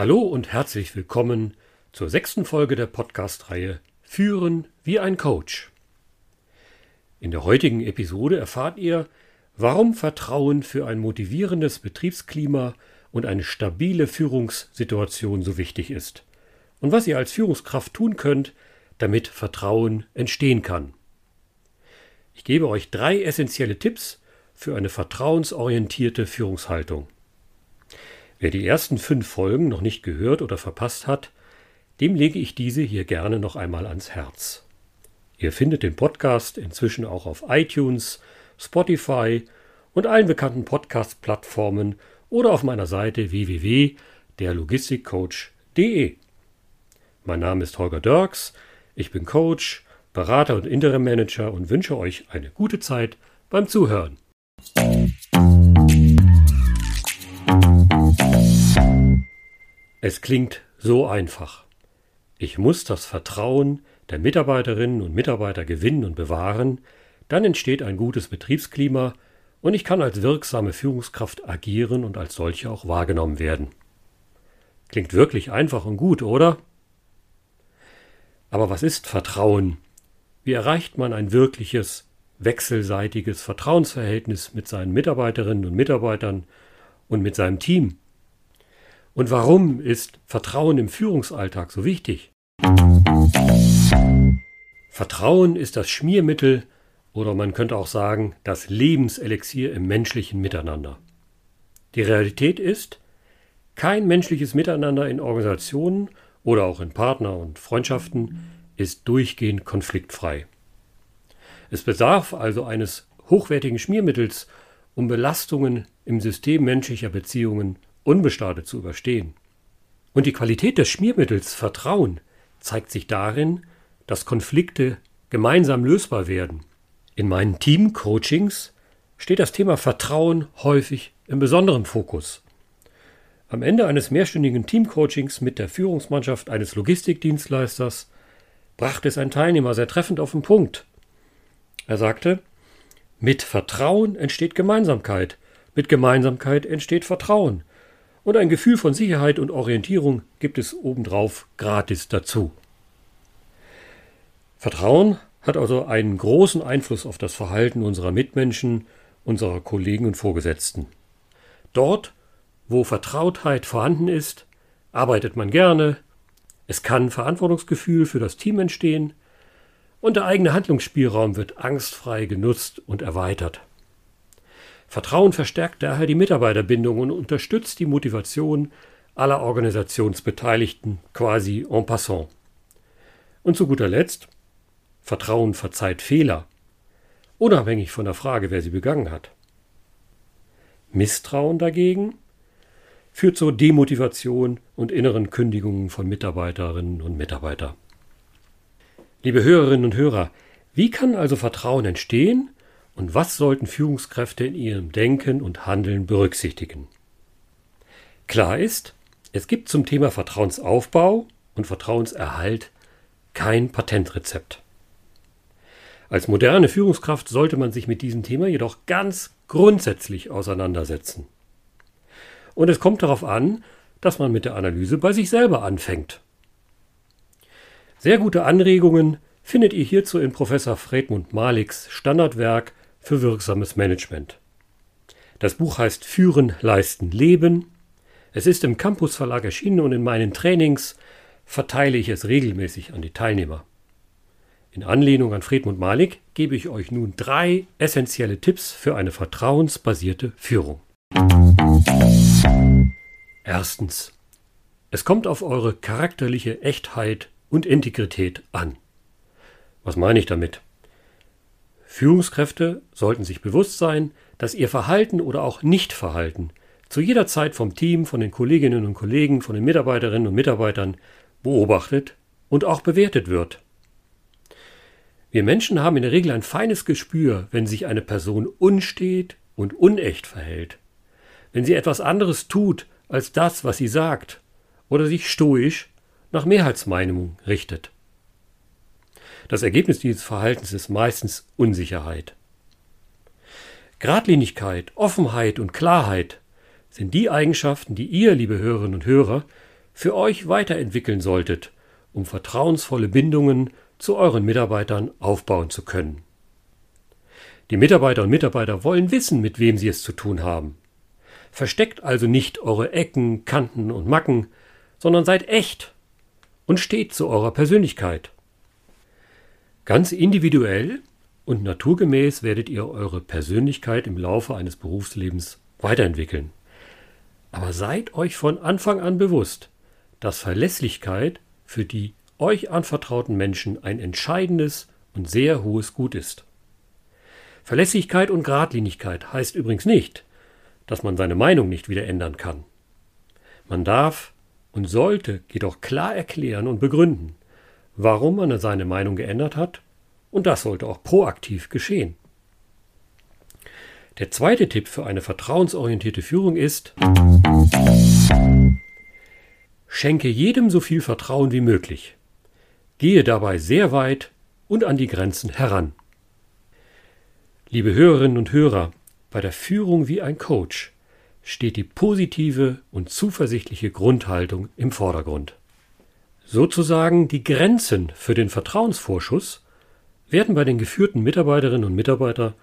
Hallo und herzlich willkommen zur sechsten Folge der Podcast-Reihe Führen wie ein Coach. In der heutigen Episode erfahrt ihr, warum Vertrauen für ein motivierendes Betriebsklima und eine stabile Führungssituation so wichtig ist und was ihr als Führungskraft tun könnt, damit Vertrauen entstehen kann. Ich gebe euch drei essentielle Tipps für eine vertrauensorientierte Führungshaltung. Wer die ersten fünf Folgen noch nicht gehört oder verpasst hat, dem lege ich diese hier gerne noch einmal ans Herz. Ihr findet den Podcast inzwischen auch auf iTunes, Spotify und allen bekannten Podcast-Plattformen oder auf meiner Seite www.derlogistikcoach.de. Mein Name ist Holger Dirks, ich bin Coach, Berater und Interim Manager und wünsche euch eine gute Zeit beim Zuhören. Es klingt so einfach. Ich muss das Vertrauen der Mitarbeiterinnen und Mitarbeiter gewinnen und bewahren, dann entsteht ein gutes Betriebsklima und ich kann als wirksame Führungskraft agieren und als solche auch wahrgenommen werden. Klingt wirklich einfach und gut, oder? Aber was ist Vertrauen? Wie erreicht man ein wirkliches, wechselseitiges Vertrauensverhältnis mit seinen Mitarbeiterinnen und Mitarbeitern und mit seinem Team? Und warum ist Vertrauen im Führungsalltag so wichtig? Vertrauen ist das Schmiermittel oder man könnte auch sagen das Lebenselixier im menschlichen Miteinander. Die Realität ist, kein menschliches Miteinander in Organisationen oder auch in Partner- und Freundschaften ist durchgehend konfliktfrei. Es bedarf also eines hochwertigen Schmiermittels, um Belastungen im System menschlicher Beziehungen unbestartet zu überstehen. Und die Qualität des Schmiermittels Vertrauen zeigt sich darin, dass Konflikte gemeinsam lösbar werden. In meinen Team-Coachings steht das Thema Vertrauen häufig im besonderen Fokus. Am Ende eines mehrstündigen Team-Coachings mit der Führungsmannschaft eines Logistikdienstleisters brachte es ein Teilnehmer sehr treffend auf den Punkt. Er sagte, mit Vertrauen entsteht Gemeinsamkeit, mit Gemeinsamkeit entsteht Vertrauen, und ein Gefühl von Sicherheit und Orientierung gibt es obendrauf gratis dazu. Vertrauen hat also einen großen Einfluss auf das Verhalten unserer Mitmenschen, unserer Kollegen und Vorgesetzten. Dort, wo Vertrautheit vorhanden ist, arbeitet man gerne, es kann Verantwortungsgefühl für das Team entstehen und der eigene Handlungsspielraum wird angstfrei genutzt und erweitert. Vertrauen verstärkt daher die Mitarbeiterbindung und unterstützt die Motivation aller Organisationsbeteiligten quasi en passant. Und zu guter Letzt, Vertrauen verzeiht Fehler, unabhängig von der Frage, wer sie begangen hat. Misstrauen dagegen führt zur Demotivation und inneren Kündigungen von Mitarbeiterinnen und Mitarbeitern. Liebe Hörerinnen und Hörer, wie kann also Vertrauen entstehen und was sollten Führungskräfte in ihrem Denken und Handeln berücksichtigen? Klar ist, es gibt zum Thema Vertrauensaufbau und Vertrauenserhalt kein Patentrezept. Als moderne Führungskraft sollte man sich mit diesem Thema jedoch ganz grundsätzlich auseinandersetzen. Und es kommt darauf an, dass man mit der Analyse bei sich selber anfängt. Sehr gute Anregungen findet ihr hierzu in Professor Fredmund Maliks Standardwerk für wirksames Management. Das Buch heißt Führen, Leisten, Leben. Es ist im Campus Verlag erschienen und in meinen Trainings verteile ich es regelmäßig an die Teilnehmer. In Anlehnung an Friedmund Malik gebe ich euch nun drei essentielle Tipps für eine vertrauensbasierte Führung. Erstens. Es kommt auf eure charakterliche Echtheit und Integrität an. Was meine ich damit? Führungskräfte sollten sich bewusst sein, dass ihr Verhalten oder auch Nichtverhalten zu jeder Zeit vom Team, von den Kolleginnen und Kollegen, von den Mitarbeiterinnen und Mitarbeitern beobachtet und auch bewertet wird. Wir Menschen haben in der Regel ein feines Gespür, wenn sich eine Person unstet und unecht verhält, wenn sie etwas anderes tut als das, was sie sagt, oder sich stoisch nach Mehrheitsmeinung richtet. Das Ergebnis dieses Verhaltens ist meistens Unsicherheit. Gradlinigkeit, Offenheit und Klarheit sind die Eigenschaften, die ihr, liebe Hörerinnen und Hörer, für euch weiterentwickeln solltet, um vertrauensvolle Bindungen zu euren Mitarbeitern aufbauen zu können. Die Mitarbeiter und Mitarbeiter wollen wissen, mit wem sie es zu tun haben. Versteckt also nicht eure Ecken, Kanten und Macken, sondern seid echt und steht zu eurer Persönlichkeit. Ganz individuell und naturgemäß werdet ihr eure Persönlichkeit im Laufe eines Berufslebens weiterentwickeln. Aber seid euch von Anfang an bewusst, dass Verlässlichkeit für die euch anvertrauten Menschen ein entscheidendes und sehr hohes Gut ist. Verlässlichkeit und Gradlinigkeit heißt übrigens nicht, dass man seine Meinung nicht wieder ändern kann. Man darf und sollte jedoch klar erklären und begründen, warum man seine Meinung geändert hat, und das sollte auch proaktiv geschehen. Der zweite Tipp für eine vertrauensorientierte Führung ist, schenke jedem so viel Vertrauen wie möglich. Gehe dabei sehr weit und an die Grenzen heran. Liebe Hörerinnen und Hörer, bei der Führung wie ein Coach steht die positive und zuversichtliche Grundhaltung im Vordergrund. Sozusagen die Grenzen für den Vertrauensvorschuss werden bei den geführten Mitarbeiterinnen und Mitarbeitern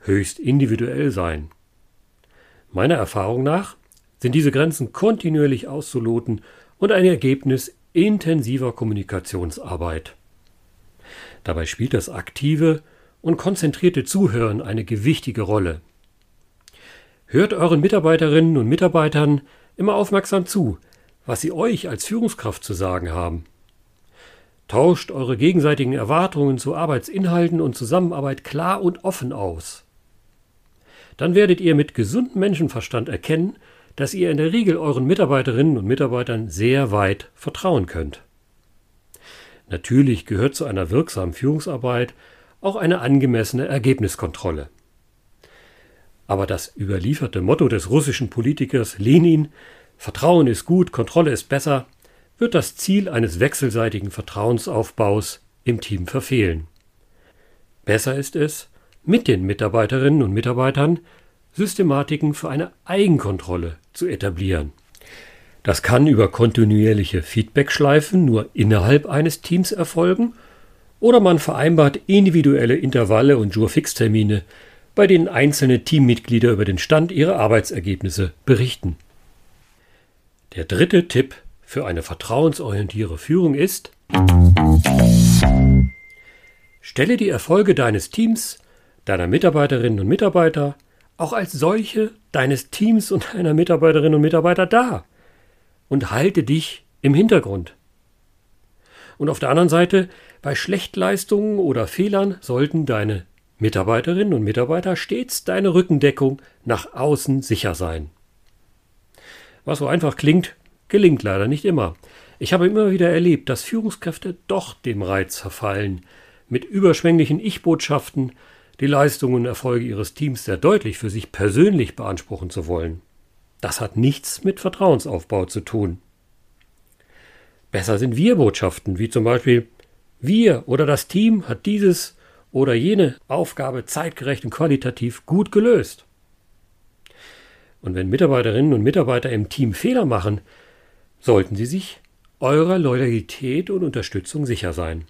höchst individuell sein. Meiner Erfahrung nach sind diese Grenzen kontinuierlich auszuloten und ein Ergebnis intensiver Kommunikationsarbeit. Dabei spielt das aktive und konzentrierte Zuhören eine gewichtige Rolle. Hört euren Mitarbeiterinnen und Mitarbeitern immer aufmerksam zu, was sie euch als Führungskraft zu sagen haben. Tauscht eure gegenseitigen Erwartungen zu Arbeitsinhalten und Zusammenarbeit klar und offen aus. Dann werdet ihr mit gesundem Menschenverstand erkennen, dass ihr in der Regel euren Mitarbeiterinnen und Mitarbeitern sehr weit vertrauen könnt. Natürlich gehört zu einer wirksamen Führungsarbeit auch eine angemessene Ergebniskontrolle. Aber das überlieferte Motto des russischen Politikers Lenin Vertrauen ist gut, Kontrolle ist besser, wird das Ziel eines wechselseitigen Vertrauensaufbaus im Team verfehlen. Besser ist es, mit den Mitarbeiterinnen und Mitarbeitern Systematiken für eine Eigenkontrolle zu etablieren. Das kann über kontinuierliche Feedbackschleifen nur innerhalb eines Teams erfolgen oder man vereinbart individuelle Intervalle und Jurfix-Termine, bei denen einzelne Teammitglieder über den Stand ihrer Arbeitsergebnisse berichten. Der dritte Tipp für eine vertrauensorientierte Führung ist, stelle die Erfolge deines Teams, deiner Mitarbeiterinnen und Mitarbeiter auch als solche deines Teams und deiner Mitarbeiterinnen und Mitarbeiter dar und halte dich im Hintergrund. Und auf der anderen Seite, bei Schlechtleistungen oder Fehlern sollten deine Mitarbeiterinnen und Mitarbeiter stets deine Rückendeckung nach außen sicher sein. Was so einfach klingt, gelingt leider nicht immer. Ich habe immer wieder erlebt, dass Führungskräfte doch dem Reiz verfallen, mit überschwänglichen Ich-Botschaften die Leistungen und Erfolge ihres Teams sehr deutlich für sich persönlich beanspruchen zu wollen. Das hat nichts mit Vertrauensaufbau zu tun. Besser sind Wir-Botschaften, wie zum Beispiel Wir oder das Team hat dieses oder jene Aufgabe zeitgerecht und qualitativ gut gelöst. Und wenn Mitarbeiterinnen und Mitarbeiter im Team Fehler machen, sollten sie sich eurer Loyalität und Unterstützung sicher sein.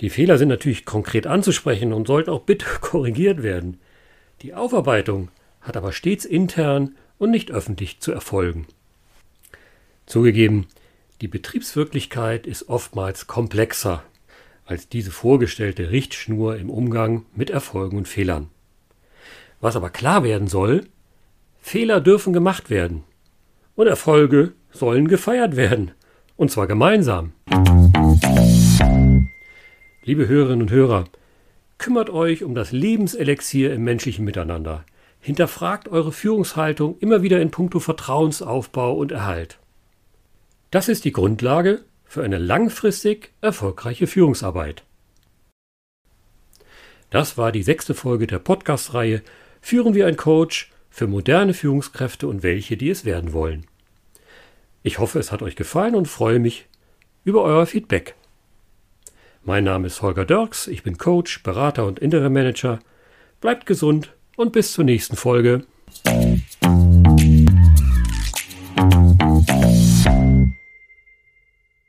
Die Fehler sind natürlich konkret anzusprechen und sollten auch bitte korrigiert werden. Die Aufarbeitung hat aber stets intern und nicht öffentlich zu erfolgen. Zugegeben, die Betriebswirklichkeit ist oftmals komplexer als diese vorgestellte Richtschnur im Umgang mit Erfolgen und Fehlern. Was aber klar werden soll, Fehler dürfen gemacht werden und Erfolge sollen gefeiert werden, und zwar gemeinsam. Liebe Hörerinnen und Hörer, kümmert euch um das Lebenselixier im menschlichen Miteinander. Hinterfragt eure Führungshaltung immer wieder in puncto Vertrauensaufbau und Erhalt. Das ist die Grundlage für eine langfristig erfolgreiche Führungsarbeit. Das war die sechste Folge der Podcast-Reihe Führen wir ein Coach für moderne Führungskräfte und welche, die es werden wollen. Ich hoffe, es hat euch gefallen und freue mich über euer Feedback. Mein Name ist Holger Dirks, ich bin Coach, Berater und Interim Manager. Bleibt gesund und bis zur nächsten Folge.